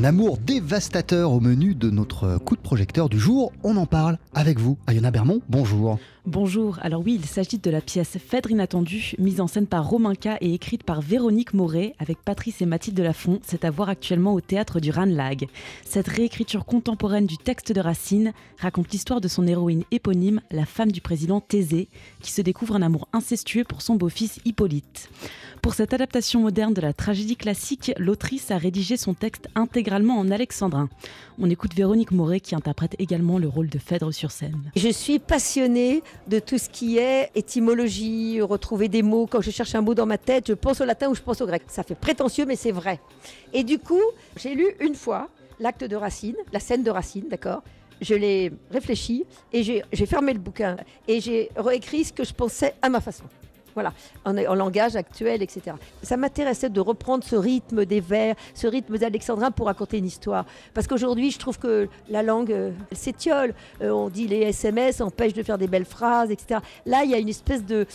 Un amour dévastateur au menu de notre coup de projecteur du jour. On en parle avec vous. Ayona Bermond, bonjour. Bonjour, alors oui, il s'agit de la pièce Phèdre inattendue, mise en scène par Romain K et écrite par Véronique Moret avec Patrice et Mathilde Lafont. C'est à voir actuellement au théâtre du Ranlag. Cette réécriture contemporaine du texte de Racine raconte l'histoire de son héroïne éponyme, la femme du président Thésée, qui se découvre un amour incestueux pour son beau-fils Hippolyte. Pour cette adaptation moderne de la tragédie classique, l'autrice a rédigé son texte intégralement en alexandrin. On écoute Véronique Moret qui interprète également le rôle de Phèdre sur scène. Je suis passionnée de tout ce qui est étymologie, retrouver des mots. Quand je cherche un mot dans ma tête, je pense au latin ou je pense au grec. Ça fait prétentieux, mais c'est vrai. Et du coup, j'ai lu une fois l'acte de Racine, la scène de Racine, d'accord? Je l'ai réfléchi et j'ai fermé le bouquin et j'ai réécrit ce que je pensais à ma façon. Voilà, en, langage actuel, etc. Ça m'intéressait de reprendre ce rythme des vers, ce rythme d'alexandrin pour raconter une histoire. Parce qu'aujourd'hui, je trouve que la langue, euh, elle s'étiole. Euh, on dit les SMS empêchent de faire des belles phrases, etc. Là, il y a une espèce de,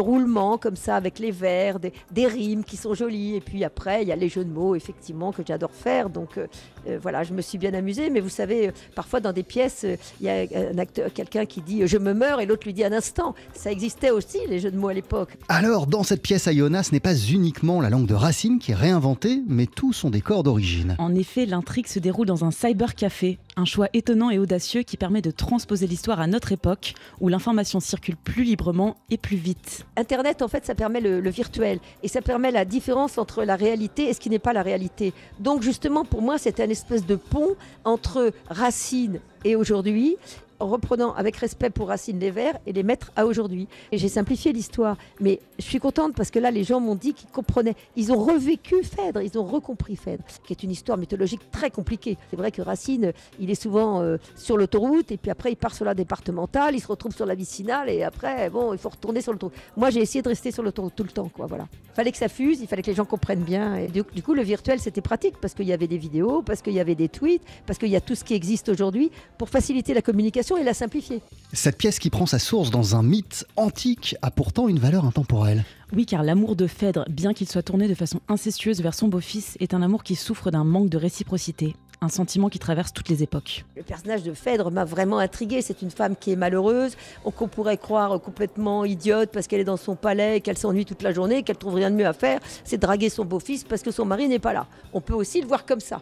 roulement comme ça, avec les vers, des, des, rimes qui sont jolies. Et puis après, il y a les jeux de mots, effectivement, que j'adore faire. Donc euh, voilà, je me suis bien amusée. Mais vous savez, parfois dans des pièces, il y a un acteur, quelqu'un qui dit je me meurs et l'autre lui dit un instant. Ça existait aussi, les jeux de mots à l'époque. Alors, dans cette pièce Iona, ce n'est pas uniquement la langue de Racine qui est réinventée, mais tout son décor d'origine. En effet, l'intrigue se déroule dans un cybercafé, un choix étonnant et audacieux qui permet de transposer l'histoire à notre époque, où l'information circule plus librement et plus vite. Internet, en fait, ça permet le, le virtuel, et ça permet la différence entre la réalité et ce qui n'est pas la réalité. Donc, justement, pour moi, c'est un espèce de pont entre Racine et aujourd'hui, en reprenant avec respect pour Racine les vers et les mettre à aujourd'hui. Et j'ai simplifié l'histoire, mais je suis contente parce que là, les gens m'ont dit qu'ils comprenaient. Ils ont revécu Phèdre, ils ont recompris Phèdre, qui est une histoire mythologique très compliquée. C'est vrai que Racine, il est souvent euh, sur l'autoroute et puis après il part sur la départementale, il se retrouve sur la vicinale et après, bon, il faut retourner sur l'autoroute. Moi, j'ai essayé de rester sur l'autoroute tout le temps, quoi. Voilà. Il fallait que ça fuse, il fallait que les gens comprennent bien. Du coup, le virtuel, c'était pratique parce qu'il y avait des vidéos, parce qu'il y avait des tweets, parce qu'il y a tout ce qui existe aujourd'hui pour faciliter la communication et la simplifier. Cette pièce qui prend sa source dans un mythe antique a pourtant une valeur intemporelle. Oui, car l'amour de Phèdre, bien qu'il soit tourné de façon incestueuse vers son beau-fils, est un amour qui souffre d'un manque de réciprocité un sentiment qui traverse toutes les époques. Le personnage de Phèdre m'a vraiment intriguée. C'est une femme qui est malheureuse, qu'on pourrait croire complètement idiote parce qu'elle est dans son palais qu'elle s'ennuie toute la journée, qu'elle trouve rien de mieux à faire, c'est draguer son beau-fils parce que son mari n'est pas là. On peut aussi le voir comme ça.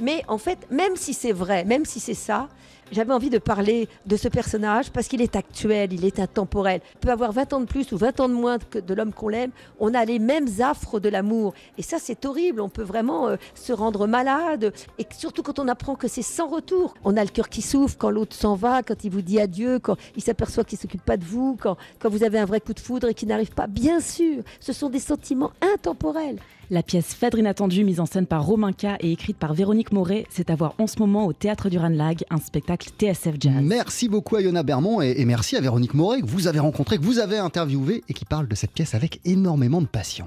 Mais en fait, même si c'est vrai, même si c'est ça, j'avais envie de parler de ce personnage parce qu'il est actuel, il est intemporel. On peut avoir 20 ans de plus ou 20 ans de moins que de l'homme qu'on l'aime, on a les mêmes affres de l'amour. Et ça, c'est horrible. On peut vraiment euh, se rendre malade. Et surtout quand on apprend que c'est sans retour. On a le cœur qui souffre quand l'autre s'en va, quand il vous dit adieu, quand il s'aperçoit qu'il ne s'occupe pas de vous, quand, quand vous avez un vrai coup de foudre et qu'il n'arrive pas. Bien sûr, ce sont des sentiments intemporels. La pièce Phèdre inattendue, mise en scène par Romain K et écrite par Véronique Moret, c'est à voir en ce moment au Théâtre du Ranlag, un spectacle TSF Jazz. Merci beaucoup à Yona Bermond et, merci à Véronique Moret que vous avez rencontré, que vous avez interviewé et qui parle de cette pièce avec énormément de passion.